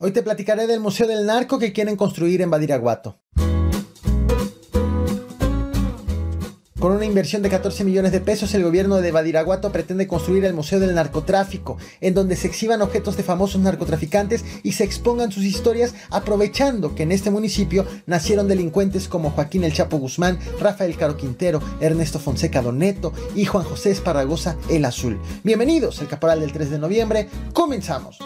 Hoy te platicaré del Museo del Narco que quieren construir en Badiraguato. Con una inversión de 14 millones de pesos, el gobierno de Badiraguato pretende construir el Museo del Narcotráfico, en donde se exhiban objetos de famosos narcotraficantes y se expongan sus historias, aprovechando que en este municipio nacieron delincuentes como Joaquín El Chapo Guzmán, Rafael Caro Quintero, Ernesto Fonseca Doneto y Juan José Esparragosa El Azul. Bienvenidos al Caporal del 3 de noviembre, comenzamos.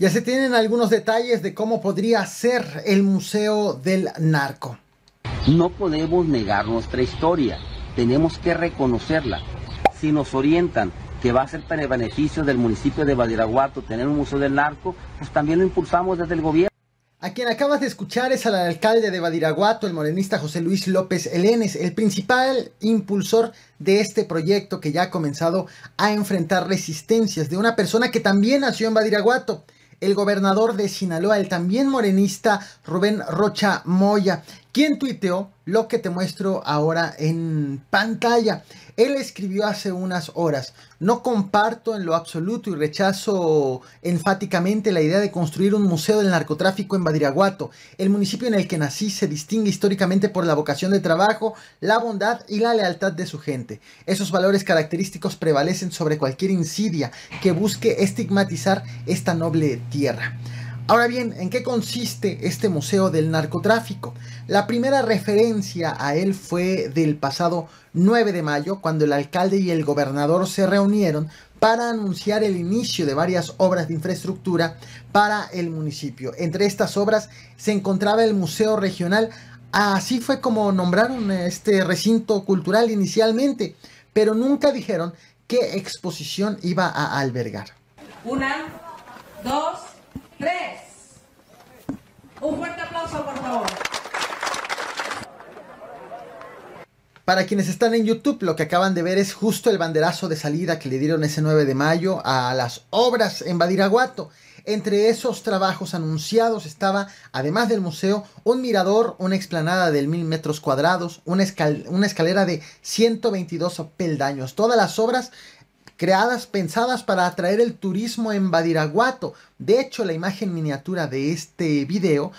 Ya se tienen algunos detalles de cómo podría ser el Museo del Narco. No podemos negar nuestra historia, tenemos que reconocerla. Si nos orientan que va a ser para el beneficio del municipio de Badiraguato tener un museo del narco, pues también lo impulsamos desde el gobierno. A quien acabas de escuchar es al alcalde de Badiraguato, el morenista José Luis López Elenes, el principal impulsor de este proyecto que ya ha comenzado a enfrentar resistencias de una persona que también nació en Badiraguato el gobernador de Sinaloa, el también morenista Rubén Rocha Moya, quien tuiteó lo que te muestro ahora en pantalla. Él escribió hace unas horas, no comparto en lo absoluto y rechazo enfáticamente la idea de construir un museo del narcotráfico en Badiraguato. El municipio en el que nací se distingue históricamente por la vocación de trabajo, la bondad y la lealtad de su gente. Esos valores característicos prevalecen sobre cualquier insidia que busque estigmatizar esta noble tierra. Ahora bien, ¿en qué consiste este Museo del Narcotráfico? La primera referencia a él fue del pasado 9 de mayo, cuando el alcalde y el gobernador se reunieron para anunciar el inicio de varias obras de infraestructura para el municipio. Entre estas obras se encontraba el Museo Regional. Así fue como nombraron este recinto cultural inicialmente, pero nunca dijeron qué exposición iba a albergar. Una, dos, tres. Un fuerte aplauso, por favor. Para quienes están en YouTube, lo que acaban de ver es justo el banderazo de salida que le dieron ese 9 de mayo a las obras en Badiraguato. Entre esos trabajos anunciados estaba, además del museo, un mirador, una explanada de mil metros cuadrados, una, una escalera de 122 peldaños. Todas las obras creadas, pensadas para atraer el turismo en Badiraguato. De hecho, la imagen miniatura de este video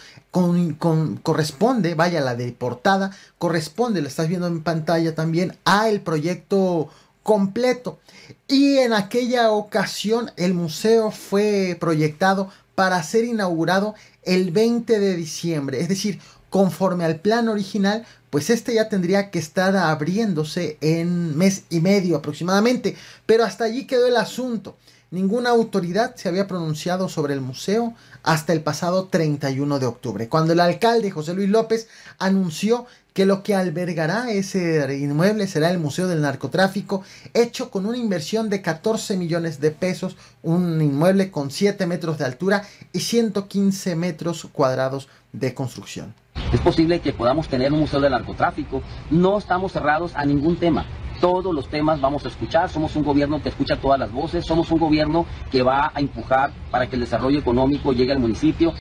corresponde, vaya la de portada, corresponde, lo estás viendo en pantalla también, a el proyecto completo. Y en aquella ocasión el museo fue proyectado para ser inaugurado el 20 de diciembre, es decir, conforme al plan original, pues este ya tendría que estar abriéndose en mes y medio aproximadamente. Pero hasta allí quedó el asunto. Ninguna autoridad se había pronunciado sobre el museo hasta el pasado 31 de octubre, cuando el alcalde José Luis López anunció que lo que albergará ese inmueble será el Museo del Narcotráfico, hecho con una inversión de 14 millones de pesos, un inmueble con 7 metros de altura y 115 metros cuadrados de construcción. Es posible que podamos tener un museo del narcotráfico. No estamos cerrados a ningún tema. Todos los temas vamos a escuchar. Somos un gobierno que escucha todas las voces. Somos un gobierno que va a empujar para que el desarrollo económico llegue al municipio.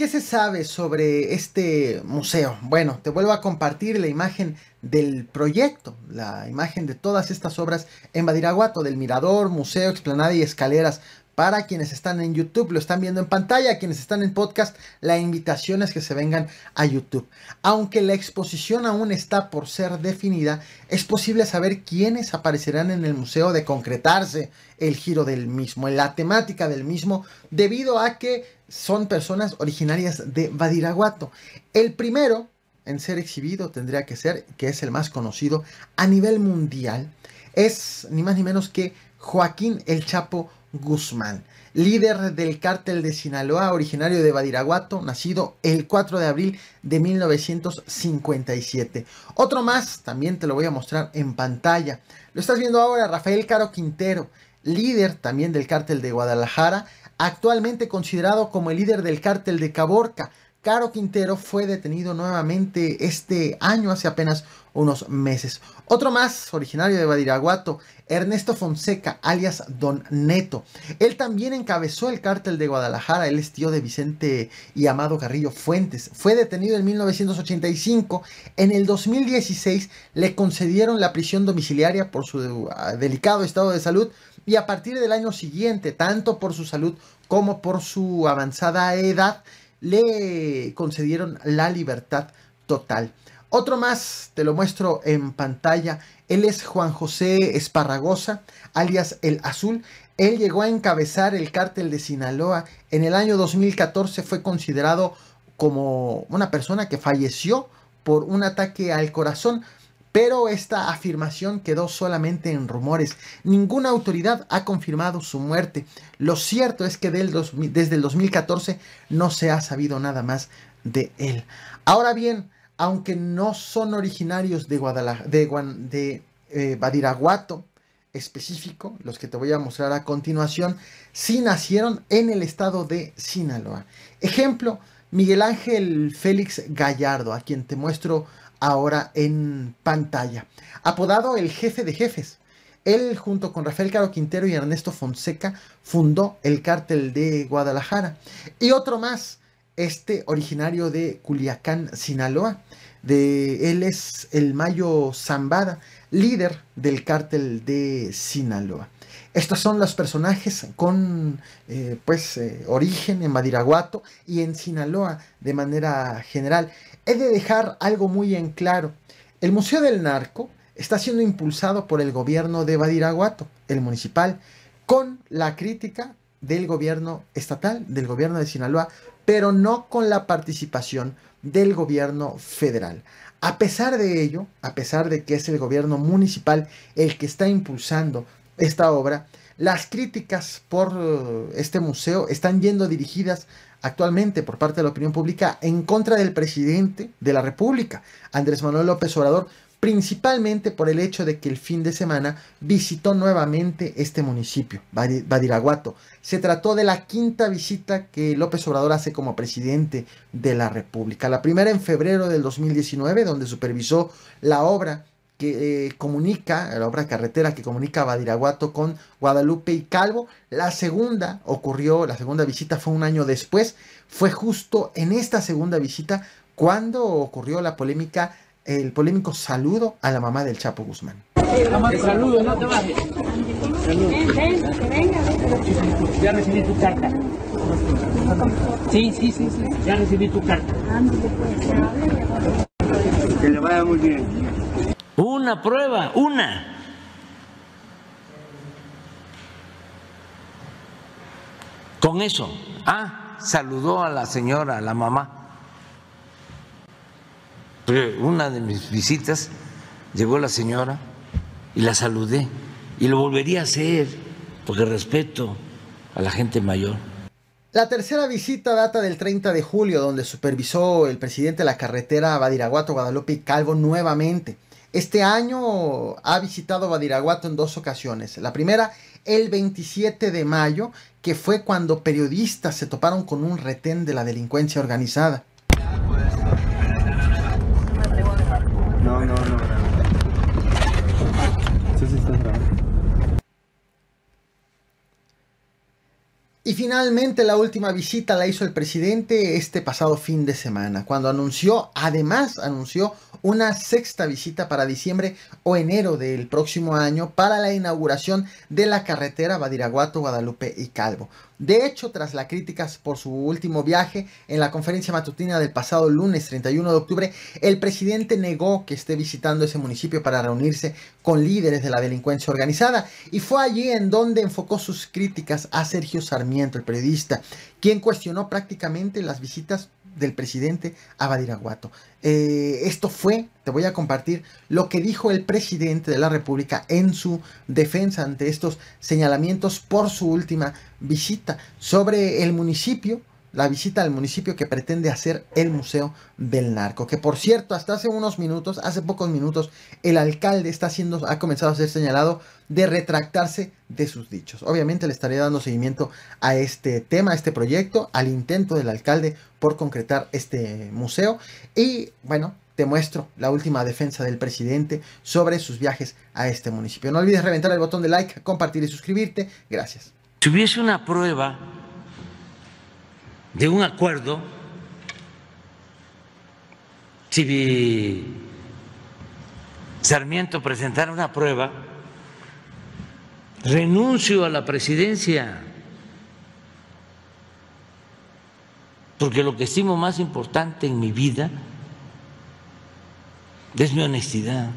¿Qué se sabe sobre este museo? Bueno, te vuelvo a compartir la imagen del proyecto, la imagen de todas estas obras en Badiraguato, del mirador, museo, explanada y escaleras para quienes están en YouTube, lo están viendo en pantalla, quienes están en podcast, la invitación es que se vengan a YouTube. Aunque la exposición aún está por ser definida, es posible saber quiénes aparecerán en el museo de concretarse el giro del mismo, la temática del mismo, debido a que son personas originarias de Badiraguato. El primero en ser exhibido tendría que ser, que es el más conocido a nivel mundial, es ni más ni menos que Joaquín el Chapo Guzmán, líder del cártel de Sinaloa, originario de Badiraguato, nacido el 4 de abril de 1957. Otro más, también te lo voy a mostrar en pantalla. Lo estás viendo ahora, Rafael Caro Quintero, líder también del cártel de Guadalajara, actualmente considerado como el líder del cártel de Caborca. Caro Quintero fue detenido nuevamente este año, hace apenas unos meses. Otro más, originario de Badiraguato, Ernesto Fonseca, alias Don Neto. Él también encabezó el cártel de Guadalajara, él es tío de Vicente y Amado Carrillo Fuentes. Fue detenido en 1985. En el 2016 le concedieron la prisión domiciliaria por su ah, delicado estado de salud y a partir del año siguiente, tanto por su salud como por su avanzada edad, le concedieron la libertad total. Otro más, te lo muestro en pantalla. Él es Juan José Esparragosa, alias El Azul. Él llegó a encabezar el cártel de Sinaloa. En el año 2014 fue considerado como una persona que falleció por un ataque al corazón. Pero esta afirmación quedó solamente en rumores. Ninguna autoridad ha confirmado su muerte. Lo cierto es que desde el 2014 no se ha sabido nada más de él. Ahora bien, aunque no son originarios de Guadalajara, de, eh, Badiraguato específico, los que te voy a mostrar a continuación, sí nacieron en el estado de Sinaloa. Ejemplo, Miguel Ángel Félix Gallardo, a quien te muestro ahora en pantalla. Apodado el jefe de jefes. Él, junto con Rafael Caro Quintero y Ernesto Fonseca, fundó el cártel de Guadalajara. Y otro más, este originario de Culiacán, Sinaloa. De, él es el Mayo Zambada, líder del cártel de Sinaloa. Estos son los personajes con eh, pues eh, origen en Badiraguato y en Sinaloa de manera general. He de dejar algo muy en claro. El Museo del Narco está siendo impulsado por el gobierno de Badiraguato, el municipal, con la crítica del gobierno estatal, del gobierno de Sinaloa, pero no con la participación del gobierno federal. A pesar de ello, a pesar de que es el gobierno municipal el que está impulsando esta obra, las críticas por este museo están yendo dirigidas actualmente por parte de la opinión pública en contra del presidente de la República, Andrés Manuel López Obrador, principalmente por el hecho de que el fin de semana visitó nuevamente este municipio, Badiraguato. Se trató de la quinta visita que López Obrador hace como presidente de la República. La primera en febrero del 2019, donde supervisó la obra que eh, comunica, la obra carretera que comunica Badiraguato con Guadalupe y Calvo. La segunda ocurrió, la segunda visita fue un año después. Fue justo en esta segunda visita cuando ocurrió la polémica el polémico saludo a la mamá del Chapo Guzmán. Saludo, no te bajes. Ya recibí tu carta. Sí, sí, sí, sí. Ya recibí tu carta. Que le vaya muy bien. Una prueba, una. Con eso. Ah, saludó a la señora, a la mamá una de mis visitas llegó la señora y la saludé y lo volvería a hacer porque respeto a la gente mayor. La tercera visita data del 30 de julio, donde supervisó el presidente de la carretera Badiraguato, Guadalupe y Calvo nuevamente. Este año ha visitado Badiraguato en dos ocasiones. La primera, el 27 de mayo, que fue cuando periodistas se toparon con un retén de la delincuencia organizada. Y finalmente la última visita la hizo el presidente este pasado fin de semana, cuando anunció, además anunció una sexta visita para diciembre o enero del próximo año para la inauguración de la carretera Badiraguato, Guadalupe y Calvo. De hecho, tras las críticas por su último viaje, en la conferencia matutina del pasado lunes 31 de octubre, el presidente negó que esté visitando ese municipio para reunirse con líderes de la delincuencia organizada. Y fue allí en donde enfocó sus críticas a Sergio Sarmiento, el periodista, quien cuestionó prácticamente las visitas del presidente a Badiraguato. Eh, esto fue, te voy a compartir lo que dijo el presidente de la República en su defensa ante estos señalamientos por su última visita sobre el municipio la visita al municipio que pretende hacer el Museo del Narco. Que por cierto, hasta hace unos minutos, hace pocos minutos, el alcalde está haciendo, ha comenzado a ser señalado de retractarse de sus dichos. Obviamente le estaré dando seguimiento a este tema, a este proyecto, al intento del alcalde por concretar este museo. Y bueno, te muestro la última defensa del presidente sobre sus viajes a este municipio. No olvides reventar el botón de like, compartir y suscribirte. Gracias. Si hubiese una prueba de un acuerdo, si Sarmiento presentara una prueba, renuncio a la presidencia, porque lo que estimo más importante en mi vida es mi honestidad.